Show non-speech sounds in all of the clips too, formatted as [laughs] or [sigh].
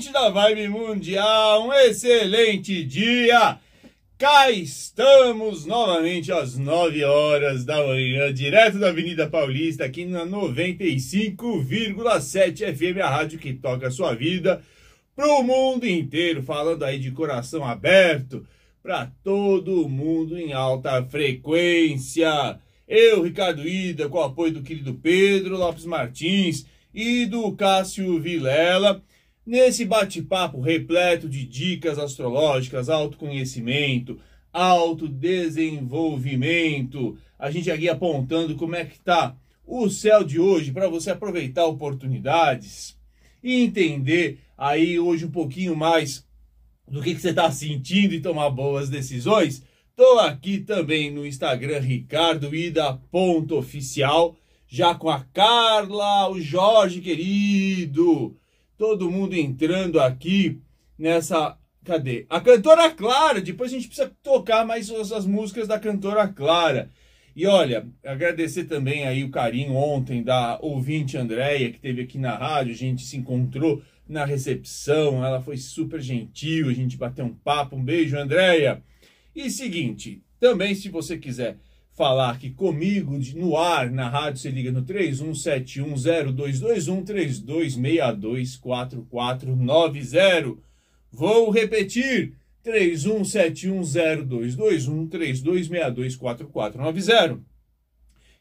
ouvinte da Vibe Mundial, um excelente dia! Cá estamos novamente às 9 horas da manhã, direto da Avenida Paulista, aqui na 95,7 FM, a rádio que toca a sua vida pro mundo inteiro, falando aí de coração aberto para todo mundo em alta frequência. Eu, Ricardo Ida, com o apoio do querido Pedro Lopes Martins e do Cássio Vilela, nesse bate-papo repleto de dicas astrológicas, autoconhecimento, autodesenvolvimento. A gente aqui apontando como é que tá o céu de hoje para você aproveitar oportunidades e entender aí hoje um pouquinho mais do que, que você está sentindo e tomar boas decisões. Estou aqui também no Instagram Ricardo oficial já com a Carla, o Jorge querido, todo mundo entrando aqui nessa. Cadê? A cantora Clara. Depois a gente precisa tocar mais as, as músicas da cantora Clara. E olha, agradecer também aí o carinho ontem da ouvinte Andréia, que teve aqui na rádio, a gente se encontrou na recepção, ela foi super gentil, a gente bateu um papo, um beijo, Andréia. E seguinte, também se você quiser falar aqui comigo no ar, na rádio, você liga no 31710221 32624490. Vou repetir, 31710221 32624490.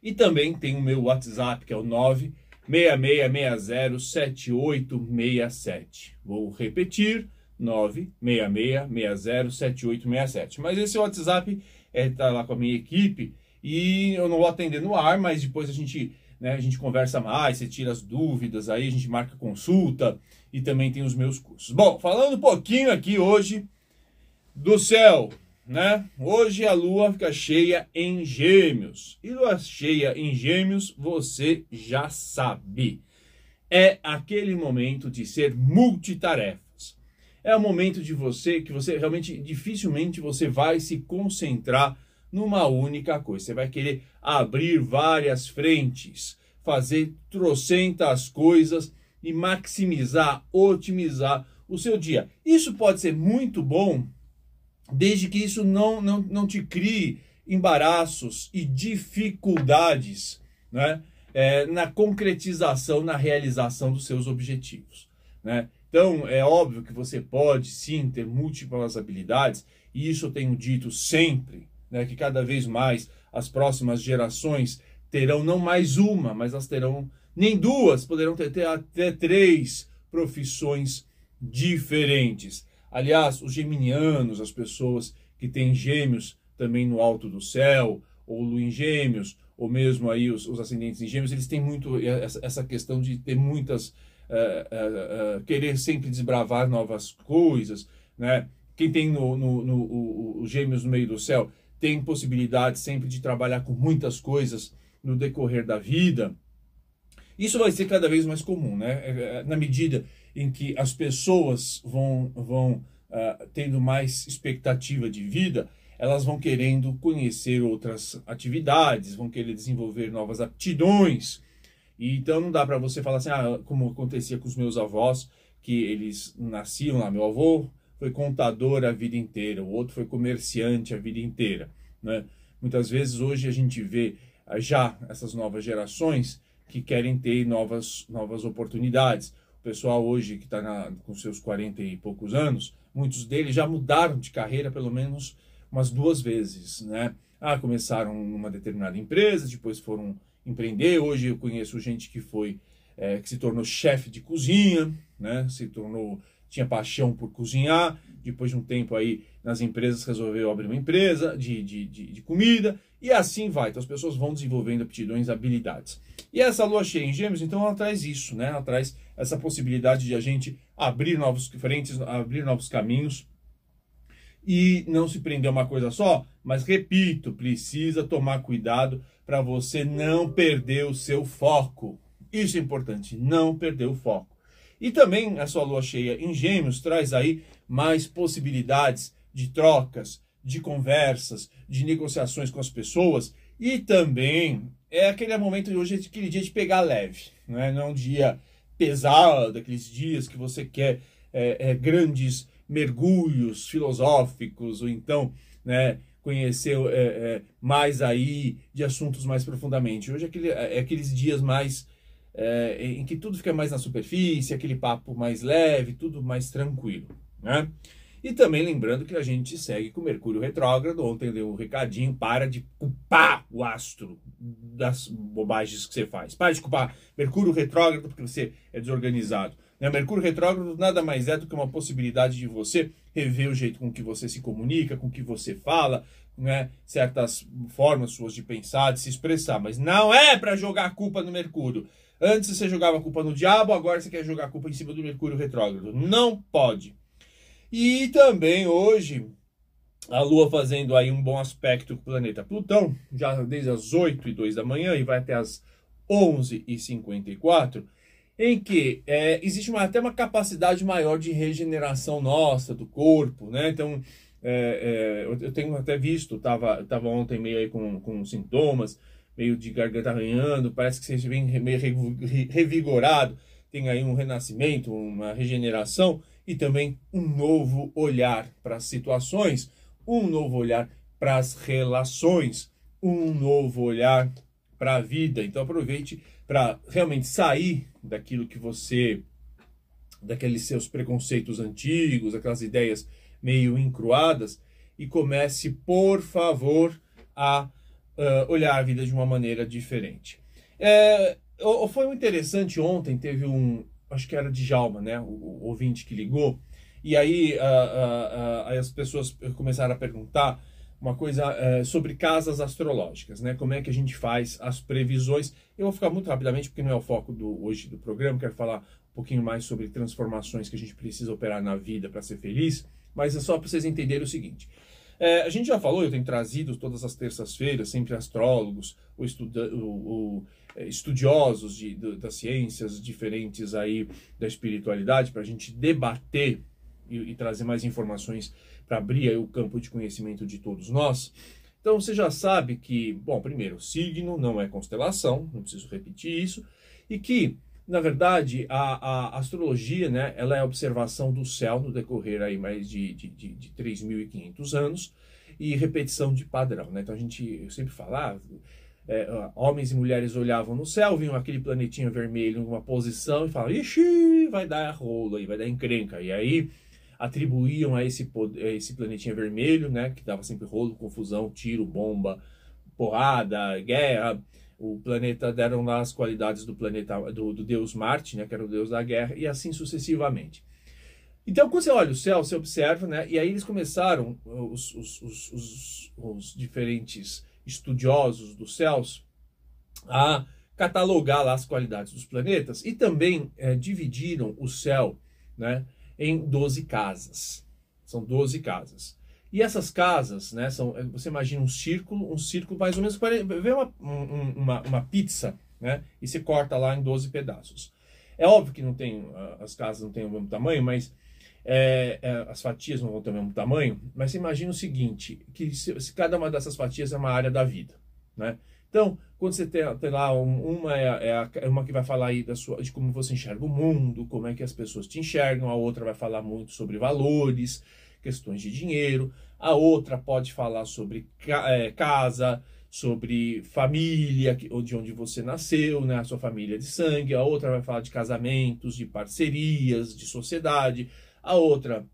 E também tem o meu WhatsApp, que é o 966607867. Vou repetir, 966607867. Mas esse WhatsApp é tá lá com a minha equipe e eu não vou atender no ar, mas depois a gente, né, a gente conversa mais, você tira as dúvidas, aí a gente marca consulta e também tem os meus cursos. Bom, falando um pouquinho aqui hoje do céu, né? Hoje a lua fica cheia em Gêmeos. E lua cheia em Gêmeos, você já sabe. É aquele momento de ser multitarefas. É o momento de você que você realmente dificilmente você vai se concentrar numa única coisa. Você vai querer abrir várias frentes, fazer trocentas coisas e maximizar, otimizar o seu dia. Isso pode ser muito bom, desde que isso não, não, não te crie embaraços e dificuldades né? É, na concretização, na realização dos seus objetivos. Né? Então, é óbvio que você pode sim ter múltiplas habilidades, e isso eu tenho dito sempre né, que cada vez mais as próximas gerações terão não mais uma, mas elas terão nem duas, poderão ter, ter até três profissões diferentes. Aliás, os geminianos, as pessoas que têm gêmeos também no alto do céu, ou em gêmeos, ou mesmo aí os, os ascendentes em gêmeos, eles têm muito essa, essa questão de ter muitas, uh, uh, uh, querer sempre desbravar novas coisas, né? Quem tem no, no, no, o, o gêmeos no meio do céu tem possibilidade sempre de trabalhar com muitas coisas no decorrer da vida. Isso vai ser cada vez mais comum, né? É, é, na medida em que as pessoas vão, vão uh, tendo mais expectativa de vida, elas vão querendo conhecer outras atividades, vão querer desenvolver novas aptidões. E então não dá para você falar assim, ah, como acontecia com os meus avós, que eles nasciam lá, meu avô foi contador a vida inteira, o outro foi comerciante a vida inteira. Né? Muitas vezes hoje a gente vê ah, já essas novas gerações que querem ter novas, novas oportunidades. O pessoal hoje que está com seus 40 e poucos anos, muitos deles já mudaram de carreira pelo menos umas duas vezes. Né? Ah, começaram numa determinada empresa, depois foram empreender. Hoje eu conheço gente que foi é, que se tornou chefe de cozinha, né? se tornou tinha paixão por cozinhar, depois de um tempo aí nas empresas resolveu abrir uma empresa de, de, de, de, comida, e assim vai. Então as pessoas vão desenvolvendo aptidões, habilidades. E essa lua cheia em gêmeos, então ela traz isso, né? Ela traz essa possibilidade de a gente abrir novos frentes, abrir novos caminhos, e não se prender a uma coisa só, mas repito, precisa tomar cuidado para você não perder o seu foco. Isso é importante, não perder o foco. E também a sua lua cheia em Gêmeos traz aí mais possibilidades de trocas, de conversas, de negociações com as pessoas e também é aquele momento de hoje, aquele dia de pegar leve, não é, não é um dia pesado, aqueles dias que você quer é, é, grandes mergulhos filosóficos, ou então né, conhecer é, é, mais aí de assuntos mais profundamente. Hoje é, aquele, é aqueles dias mais é, em que tudo fica mais na superfície, aquele papo mais leve, tudo mais tranquilo. Né? E também lembrando que a gente segue com Mercúrio retrógrado. Ontem deu um recadinho: para de culpar o astro das bobagens que você faz. Para de culpar Mercúrio retrógrado porque você é desorganizado. Né? Mercúrio retrógrado nada mais é do que uma possibilidade de você rever o jeito com que você se comunica, com que você fala, né? certas formas suas de pensar, de se expressar. Mas não é para jogar a culpa no Mercúrio. Antes você jogava a culpa no diabo, agora você quer jogar a culpa em cima do Mercúrio retrógrado. Não pode. E também hoje, a Lua fazendo aí um bom aspecto com o planeta Plutão, já desde as 8 e 2 da manhã e vai até as 11 e 54, em que é, existe uma, até uma capacidade maior de regeneração nossa, do corpo, né? Então, é, é, eu tenho até visto, estava tava ontem meio aí com, com sintomas, meio de garganta arranhando, parece que você vem meio revigorado, tem aí um renascimento, uma regeneração, e também um novo olhar para as situações, um novo olhar para as relações, um novo olhar para a vida. Então aproveite para realmente sair daquilo que você daqueles seus preconceitos antigos, aquelas ideias meio encruadas e comece, por favor, a uh, olhar a vida de uma maneira diferente. É, foi muito interessante ontem, teve um, acho que era de Jalma, né? O, o ouvinte que ligou. E aí, uh, uh, as pessoas começaram a perguntar uma coisa eh, sobre casas astrológicas, né? Como é que a gente faz as previsões? Eu vou ficar muito rapidamente, porque não é o foco do, hoje do programa, quero falar um pouquinho mais sobre transformações que a gente precisa operar na vida para ser feliz, mas é só para vocês entenderem o seguinte. É, a gente já falou, eu tenho trazido todas as terças-feiras, sempre astrólogos, o, estuda, é, estudiosos de, das ciências diferentes aí da espiritualidade para a gente debater e, e, trazer mais informações para abrir o campo de conhecimento de todos nós. Então você já sabe que, bom, primeiro, signo não é constelação, não preciso repetir isso, e que, na verdade, a, a astrologia, né, ela é a observação do céu no decorrer aí mais de, de, de, de 3.500 anos e repetição de padrão, né? Então a gente, eu sempre falo, ah, é, homens e mulheres olhavam no céu, viam aquele planetinha vermelho em uma posição e falavam, ixi, vai dar rolo aí, vai dar encrenca. E aí atribuíam a esse, a esse planetinha vermelho, né, que dava sempre rolo, confusão, tiro, bomba, porrada, guerra. O planeta deram lá as qualidades do planeta do, do deus Marte, né, que era o deus da guerra, e assim sucessivamente. Então, quando você olha o céu, você observa, né? E aí eles começaram, os, os, os, os, diferentes estudiosos dos céus a catalogar lá as qualidades dos planetas e também é, dividiram o céu né, em 12 casas. São 12 casas. E essas casas, né, são, é, você imagina um círculo, um círculo mais ou menos, vê uma, uma, uma pizza, né, e se corta lá em 12 pedaços. É óbvio que não tem, as casas não têm o mesmo tamanho, mas é, é, as fatias não vão ter o mesmo tamanho, mas você imagina o seguinte, que se, se, cada uma dessas fatias é uma área da vida, né? Então, quando você tem, tem lá um, uma é, é, é, uma que vai falar aí da sua, de como você enxerga o mundo, como é que as pessoas te enxergam, a outra vai falar muito sobre valores, questões de dinheiro, a outra pode falar sobre é, casa, sobre família, de onde você nasceu, né, a sua família de sangue, a outra vai falar de casamentos, de parcerias, de sociedade, a outra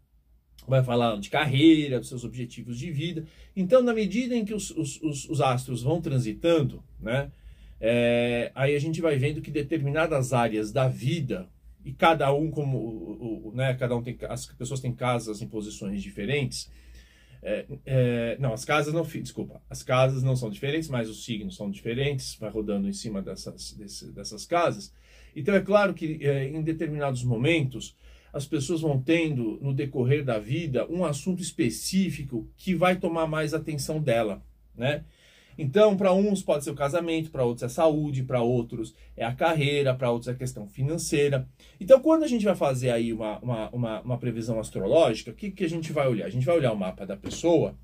vai falar de carreira, dos seus objetivos de vida. Então, na medida em que os, os, os, os astros vão transitando, né, é, aí a gente vai vendo que determinadas áreas da vida e cada um como né, cada um tem as pessoas têm casas em posições diferentes. É, é, não, as casas não, desculpa, as casas não são diferentes, mas os signos são diferentes, vai rodando em cima dessas, desse, dessas casas. Então é claro que é, em determinados momentos as pessoas vão tendo no decorrer da vida um assunto específico que vai tomar mais atenção dela, né? Então, para uns pode ser o casamento, para outros é saúde, para outros é a carreira, para outros é a questão financeira. Então, quando a gente vai fazer aí uma, uma, uma, uma previsão astrológica, o que, que a gente vai olhar? A gente vai olhar o mapa da pessoa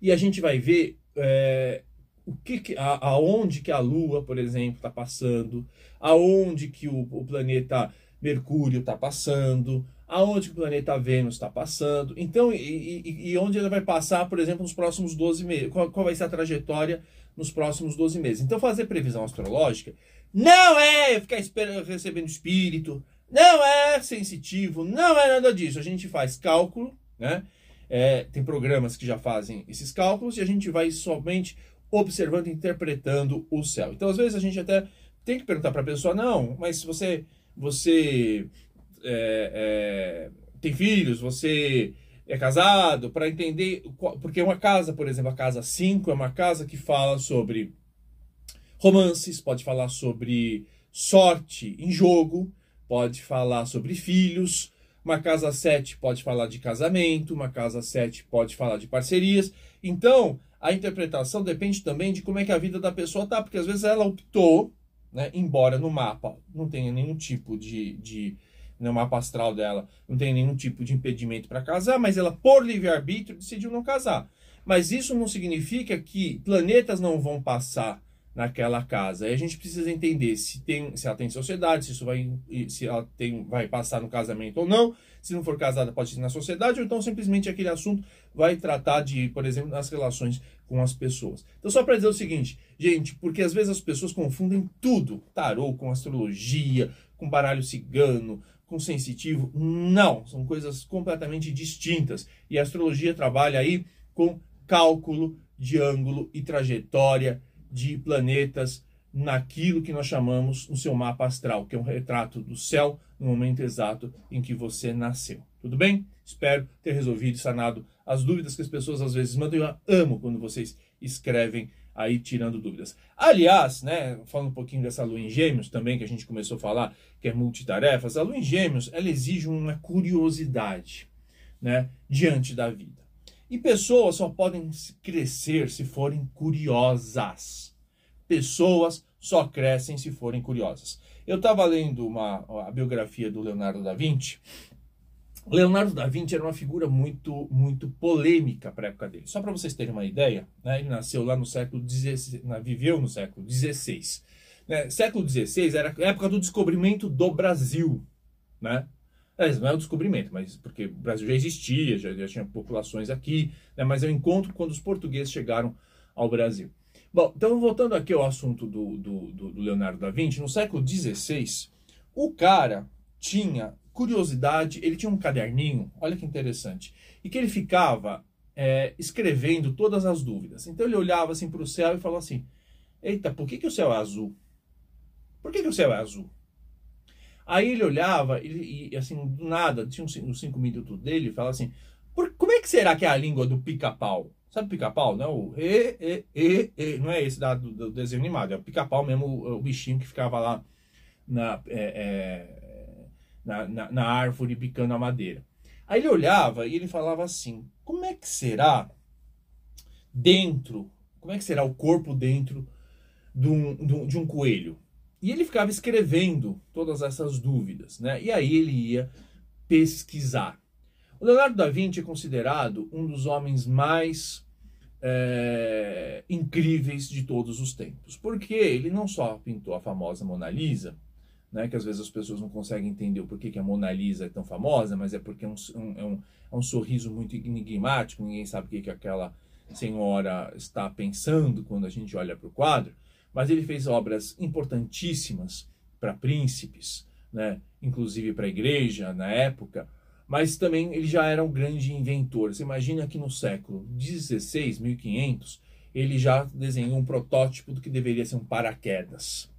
e a gente vai ver é, o que, que a, aonde que a Lua, por exemplo, está passando, aonde que o, o planeta Mercúrio está passando, aonde o planeta Vênus está passando, então, e, e, e, onde ele vai passar, por exemplo, nos próximos 12 meses, qual, qual, vai ser a trajetória nos próximos 12 meses. Então, fazer previsão astrológica não é ficar esperando, recebendo espírito, não é sensitivo, não é nada disso. A gente faz cálculo, né? É, tem programas que já fazem esses cálculos e a gente vai somente observando, interpretando o céu. Então, às vezes, a gente até tem que perguntar para a pessoa, não, mas você, você é, é, tem filhos, você é casado, para entender. Porque uma casa, por exemplo, a casa 5 é uma casa que fala sobre romances, pode falar sobre sorte em jogo, pode falar sobre filhos. Uma casa 7 pode falar de casamento, uma casa 7 pode falar de parcerias. Então, a interpretação depende também de como é que a vida da pessoa tá, porque às vezes ela optou, né, embora no mapa não tenha nenhum tipo de, de no mapa astral dela, não tem nenhum tipo de impedimento para casar, mas ela, por livre-arbítrio, decidiu não casar. Mas isso não significa que planetas não vão passar naquela casa. Aí a gente precisa entender se, tem, se ela tem sociedade, se isso vai, se ela tem, vai passar no casamento ou não. Se não for casada, pode ser na sociedade, ou então simplesmente aquele assunto vai tratar de, por exemplo, nas relações com as pessoas. Então, só para dizer o seguinte, gente, porque às vezes as pessoas confundem tudo, tarô com astrologia, com baralho cigano, com sensitivo. Não, são coisas completamente distintas. E a astrologia trabalha aí com cálculo de ângulo e trajetória de planetas naquilo que nós chamamos no seu mapa astral, que é um retrato do céu no momento exato em que você nasceu. Tudo bem? Espero ter resolvido, sanado as dúvidas que as pessoas às vezes mandam. Eu amo quando vocês escrevem aí tirando dúvidas. Aliás, né, falando um pouquinho dessa lua em gêmeos também, que a gente começou a falar, que é multitarefas, a lua em gêmeos, ela exige uma curiosidade, né, diante da vida. E pessoas só podem crescer se forem curiosas. Pessoas só crescem se forem curiosas. Eu estava lendo uma, a biografia do Leonardo da Vinci Leonardo da Vinci era uma figura muito, muito polêmica para a época dele. Só para vocês terem uma ideia, né, ele nasceu lá no século XVI, viveu no século XVI. Né? Século XVI era a época do descobrimento do Brasil, né? É, não é o descobrimento, mas porque o Brasil já existia, já, já tinha populações aqui, né? mas é o encontro quando os portugueses chegaram ao Brasil. Bom, então voltando aqui ao assunto do, do, do Leonardo da Vinci, no século XVI, o cara tinha curiosidade, ele tinha um caderninho, olha que interessante, e que ele ficava é, escrevendo todas as dúvidas. Então ele olhava assim para o céu e falava assim: Eita, por que, que o céu é azul? Por que, que o céu é azul? Aí ele olhava e, e assim, do nada, tinha uns, uns cinco minutos dele, e falava assim: por, Como é que será que é a língua do pica-pau? Sabe pica-pau? Não, o e, e, e, e, não é esse da, do, do desenho animado, é o pica-pau mesmo, o, o, bichinho que ficava lá na. É, é, na, na, na árvore picando a madeira. Aí ele olhava e ele falava assim: como é que será dentro, como é que será o corpo dentro de um, de um coelho? E ele ficava escrevendo todas essas dúvidas, né? E aí ele ia pesquisar. O Leonardo da Vinci é considerado um dos homens mais é, incríveis de todos os tempos, porque ele não só pintou a famosa Mona Lisa, né, que às vezes as pessoas não conseguem entender o porquê que a Mona Lisa é tão famosa, mas é porque é um, é um, é um sorriso muito enigmático, ninguém sabe o que, que aquela senhora está pensando quando a gente olha para o quadro, mas ele fez obras importantíssimas para príncipes, né, inclusive para a igreja na época, mas também ele já era um grande inventor. Você imagina que no século XVI, 1500, ele já desenhou um protótipo do que deveria ser um paraquedas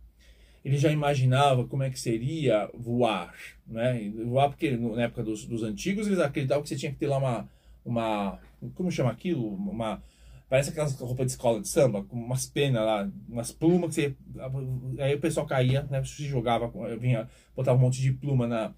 ele já imaginava como é que seria voar, né? Voar porque na época dos, dos antigos eles acreditavam que você tinha que ter lá uma, uma como chama aquilo? Uma parece aquelas roupas de escola de samba, com umas penas lá, umas plumas que você aí o pessoal caía, né? Se jogava, vinha, botava um monte de pluma na,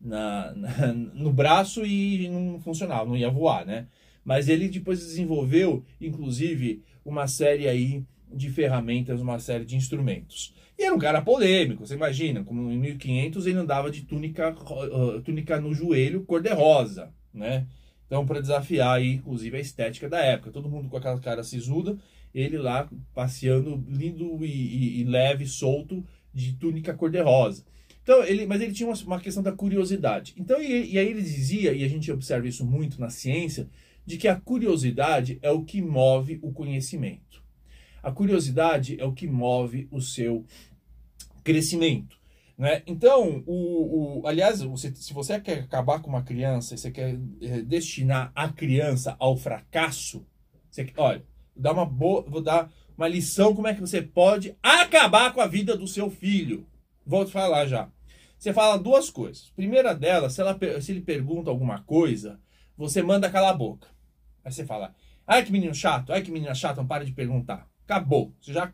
na, na no braço e não funcionava, não ia voar, né? Mas ele depois desenvolveu, inclusive, uma série aí de ferramentas, uma série de instrumentos. E era um cara polêmico, você imagina, como em 1500 ele andava de túnica, uh, túnica no joelho cor-de-rosa, né? Então, para desafiar aí, inclusive, a estética da época. Todo mundo com aquela cara sisuda, ele lá passeando lindo e, e, e leve, solto, de túnica cor-de-rosa. Então, ele, mas ele tinha uma, uma questão da curiosidade. Então, e, e aí ele dizia, e a gente observa isso muito na ciência, de que a curiosidade é o que move o conhecimento. A curiosidade é o que move o seu crescimento. Né? Então, o, o, aliás, você, se você quer acabar com uma criança, você quer é, destinar a criança ao fracasso, você, olha, dá uma boa, vou dar uma lição como é que você pode acabar com a vida do seu filho. Vou te falar já. Você fala duas coisas. Primeira delas, se, ela, se ele pergunta alguma coisa, você manda calar a boca. Aí você fala, ai que menino chato, ai que menina chata, não para de perguntar. Acabou. Você já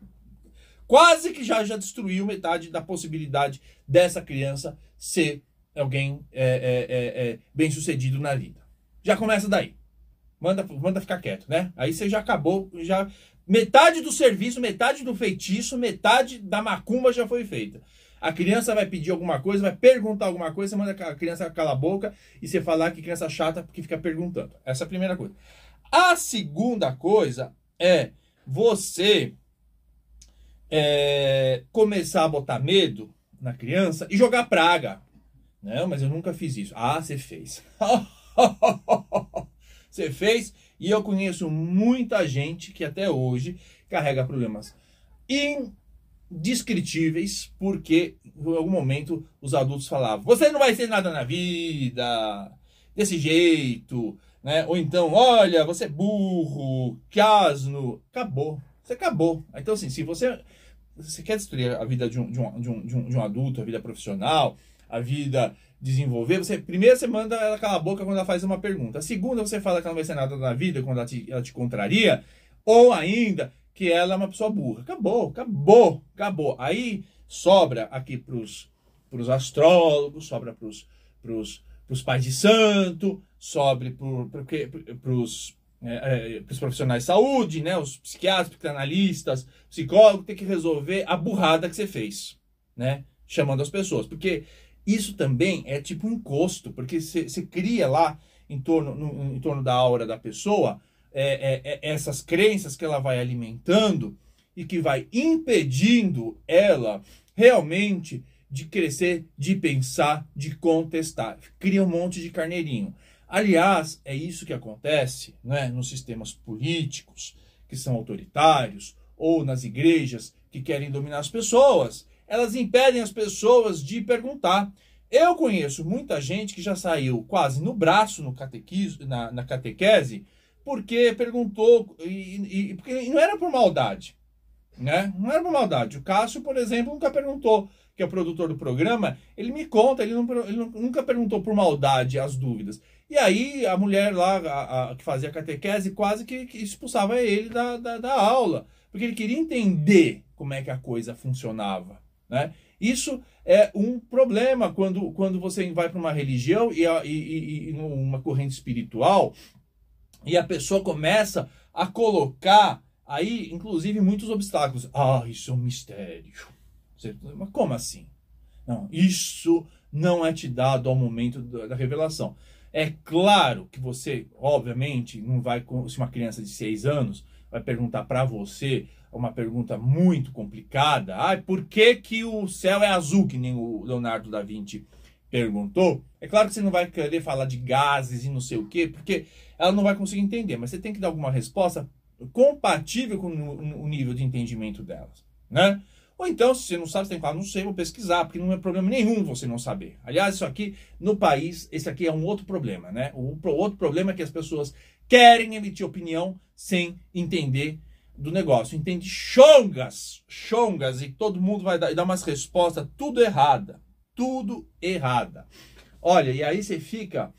quase que já, já destruiu metade da possibilidade dessa criança ser alguém é, é, é, é bem sucedido na vida. Já começa daí. Manda, manda ficar quieto, né? Aí você já acabou, já metade do serviço, metade do feitiço, metade da macumba já foi feita. A criança vai pedir alguma coisa, vai perguntar alguma coisa, você manda a criança calar a boca e você falar que criança chata porque fica perguntando. Essa é a primeira coisa. A segunda coisa é você é, começar a botar medo na criança e jogar praga. Não, mas eu nunca fiz isso. Ah, você fez. [laughs] você fez e eu conheço muita gente que até hoje carrega problemas indescritíveis, porque em algum momento os adultos falavam: você não vai ser nada na vida, desse jeito, né? Ou então, olha, você é burro, que asno. Acabou. Você acabou. Então, assim, se você, você quer destruir a vida de um, de, um, de, um, de, um, de um adulto, a vida profissional, a vida desenvolver, você primeiro você manda ela calar a boca quando ela faz uma pergunta. A segunda, você fala que ela não vai ser nada na vida quando ela te, ela te contraria. Ou ainda, que ela é uma pessoa burra. Acabou, acabou, acabou. Aí sobra aqui para os astrólogos, sobra para os pais de santo, sobre para os é, é, profissionais de saúde, né, os psiquiatras, psicanalistas, psicólogos, tem que resolver a burrada que você fez, né, chamando as pessoas. Porque isso também é tipo um encosto, porque você, você cria lá em torno, no, em torno da aura da pessoa é, é, é, essas crenças que ela vai alimentando e que vai impedindo ela realmente de crescer, de pensar, de contestar. Cria um monte de carneirinho. Aliás, é isso que acontece né, nos sistemas políticos que são autoritários ou nas igrejas que querem dominar as pessoas. Elas impedem as pessoas de perguntar. Eu conheço muita gente que já saiu quase no braço no catequismo, na, na catequese porque perguntou, e, e, porque não era por maldade, né? Não era por maldade. O Cássio, por exemplo, nunca perguntou, que é o produtor do programa, ele me conta, ele, não, ele nunca perguntou por maldade as dúvidas. E aí a mulher lá, a, a, que fazia catequese, quase que, que expulsava ele da, da, da, aula, porque ele queria entender como é que a coisa funcionava, né? Isso é um problema quando, quando você vai para uma religião e, e, e, uma corrente espiritual e a pessoa começa a colocar aí, inclusive, muitos obstáculos. Ah, isso é um mistério. Mas como assim? Não, isso não é te dado ao momento da revelação. É claro que você, obviamente, não vai, se uma criança de seis anos vai perguntar para você uma pergunta muito complicada. Ah, por que, que o céu é azul, que nem o Leonardo da Vinci perguntou? É claro que você não vai querer falar de gases e não sei o quê, porque ela não vai conseguir entender, mas você tem que dar alguma resposta compatível com o nível de entendimento delas, né? Ou então, se você não sabe, você tem que falar, não sei, vou pesquisar, porque não é problema nenhum você não saber. Aliás, isso aqui, no país, esse aqui é um outro problema, né? O outro problema é que as pessoas querem emitir opinião sem entender do negócio. Entende chongas, chongas, e todo mundo vai dar, dar umas respostas tudo errada. Tudo errada. Olha, e aí você fica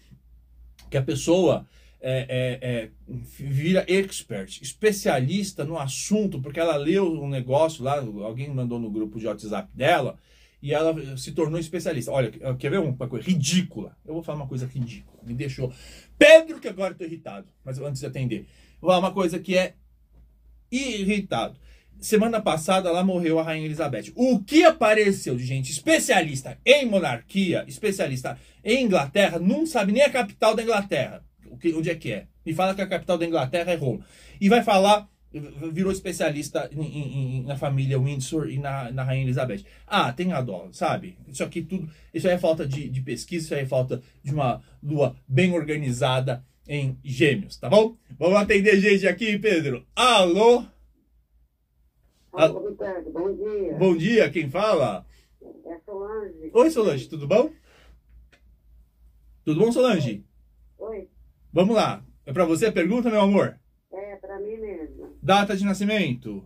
que a pessoa é, é, é, vira expert, especialista no assunto, porque ela leu um negócio lá, alguém mandou no grupo de WhatsApp dela, e ela se tornou especialista. Olha, quer ver uma coisa ridícula? Eu vou falar uma coisa ridícula. Me deixou. Pedro, que agora estou irritado, mas antes de atender. Vou falar uma coisa que é irritado. Semana passada lá morreu a Rainha Elizabeth. O que apareceu de gente especialista em monarquia, especialista em Inglaterra, não sabe nem a capital da Inglaterra que, onde é que é. Me fala que a capital da Inglaterra é Roma. E vai falar virou especialista em, em, na família Windsor e na, na Rainha Elizabeth. Ah, tenha dó, sabe? Isso aqui tudo, isso aí é falta de, de pesquisa, isso aí é falta de uma lua bem organizada em gêmeos, tá bom? Vamos atender gente aqui, Pedro. Alô? Alô, Ricardo, bom dia. Bom dia, quem fala? É Solange. Oi, Solange, tudo bom? Tudo bom, Solange? Oi, Vamos lá. É pra você a pergunta, meu amor? é pra mim mesmo. Data de nascimento?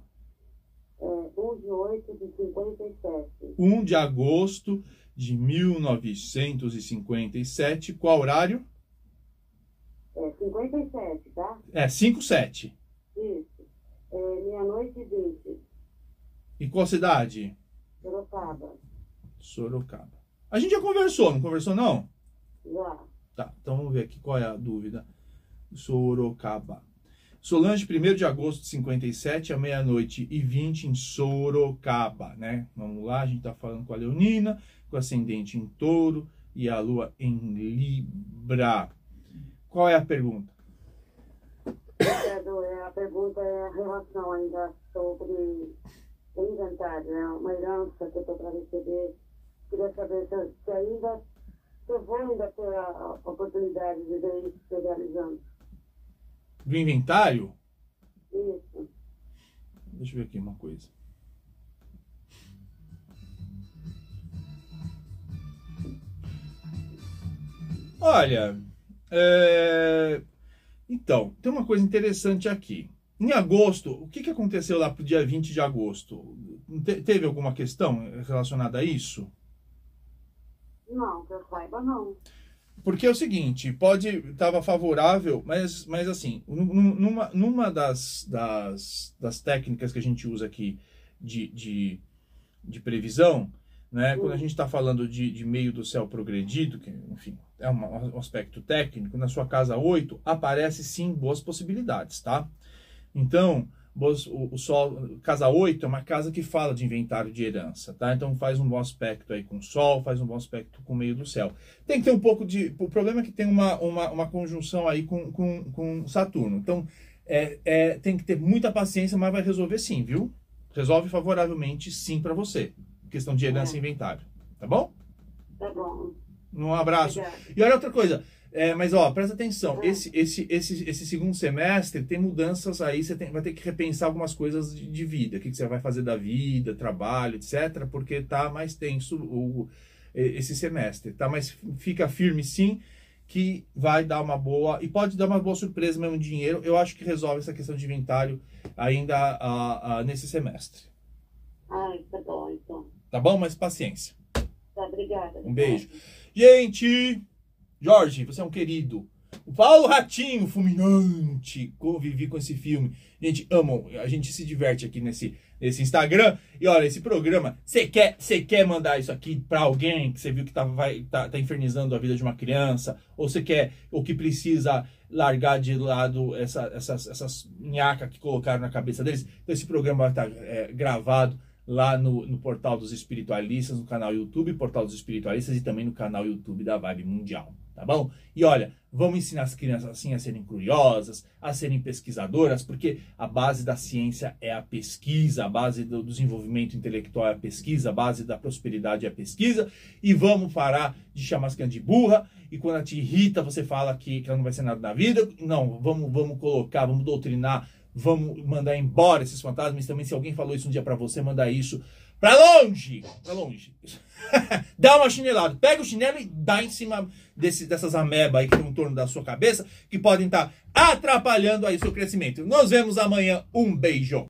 É 1 de 8 de 57. 1 de agosto de 1957. Qual horário? É 57, tá? É 57. Isso. É meia-noite e 20. E qual cidade? Sorocaba. Sorocaba. A gente já conversou, não conversou não? Já. Tá, então vamos ver aqui qual é a dúvida. Sorocaba. Solange, 1 de agosto de 57, à meia-noite e 20 em Sorocaba, né? Vamos lá, a gente tá falando com a Leonina, com ascendente em touro e a lua em Libra. Qual é a pergunta? É, a pergunta é a relação ainda sobre o inventário, né? Uma herança que eu tô para receber. Queria saber se, ainda eu vou ainda ter a, oportunidade de ver isso se realizando. Do inventário? Isso. Deixa eu ver aqui uma coisa. Olha, é, então, tem uma coisa interessante aqui. Em agosto, o que, que aconteceu lá pro dia 20 de agosto? Te- teve alguma questão relacionada a isso? Não, que eu saiba, não. Porque é o seguinte, pode estava favorável, mas, mas assim, num- numa, numa das, das, das técnicas que a gente usa aqui de, de, de previsão, né, quando a gente está falando de, de meio do céu progredido, que enfim, é uma- um aspecto técnico, na sua casa 8 aparece sim boas possibilidades, tá? Então, o, o Sol, casa 8 é uma casa que fala de inventário de herança, tá? Então faz um bom aspecto aí com o Sol, faz um bom aspecto com o meio do céu. Tem que ter um pouco de. O problema é que tem uma, uma, uma conjunção aí com, com, com Saturno. Então, é, é, tem que ter muita paciência, mas vai resolver sim, viu? Resolve favoravelmente sim para você. Questão de herança e inventário. Tá bom? Tá bom. Um abraço. Obrigada. E olha outra coisa. É, mas ó, presta atenção. Esse, esse, esse, esse segundo semestre tem mudanças aí. Você tem- vai ter que repensar algumas coisas de, de vida. O que, que você vai fazer da vida, trabalho, etc. Porque tá mais tenso o, esse semestre. Tá? Mas fica firme sim que vai dar uma boa. E pode dar uma boa surpresa mesmo dinheiro. Eu acho que resolve essa questão de inventário ainda ah, ah, nesse semestre. Ai, tá bom, então. Tá bom? Mas paciência. Tá, obrigada. Um beijo. Gente, Jorge, você é um querido. O Paulo Ratinho, fulminante. Convivi com esse filme. Gente, amam. A gente se diverte aqui nesse, nesse Instagram. E olha, esse programa, você quer, você quer mandar isso aqui pra alguém que você viu que tá, vai, tá, tá infernizando a vida de uma criança? Ou você quer, ou que precisa largar de lado essa, essas, essas nhacas que colocaram na cabeça deles? Então esse programa vai estar é, gravado lá no, no portal dos espiritualistas, no canal YouTube, portal dos espiritualistas e também no canal YouTube da Vibe Mundial, tá bom? E olha, vamos ensinar as crianças assim a serem curiosas, a serem pesquisadoras, porque a base da ciência é a pesquisa, a base do desenvolvimento intelectual é a pesquisa, a base da prosperidade é a pesquisa, e vamos parar de chamar as crianças de burra, e quando ela te irrita, você fala que, que ela não vai ser nada na vida, não, vamos, vamos colocar, vamos doutrinar vamos mandar embora esses fantasmas. Também, se alguém falou isso um dia pra você, manda isso pra longe. Pra longe. [laughs] dá uma chinelada. Pega o chinelo e dá em cima desse, dessas amebas aí que estão em torno da sua cabeça, que podem estar atrapalhando aí seu crescimento. Nos vemos amanhã. Um beijo.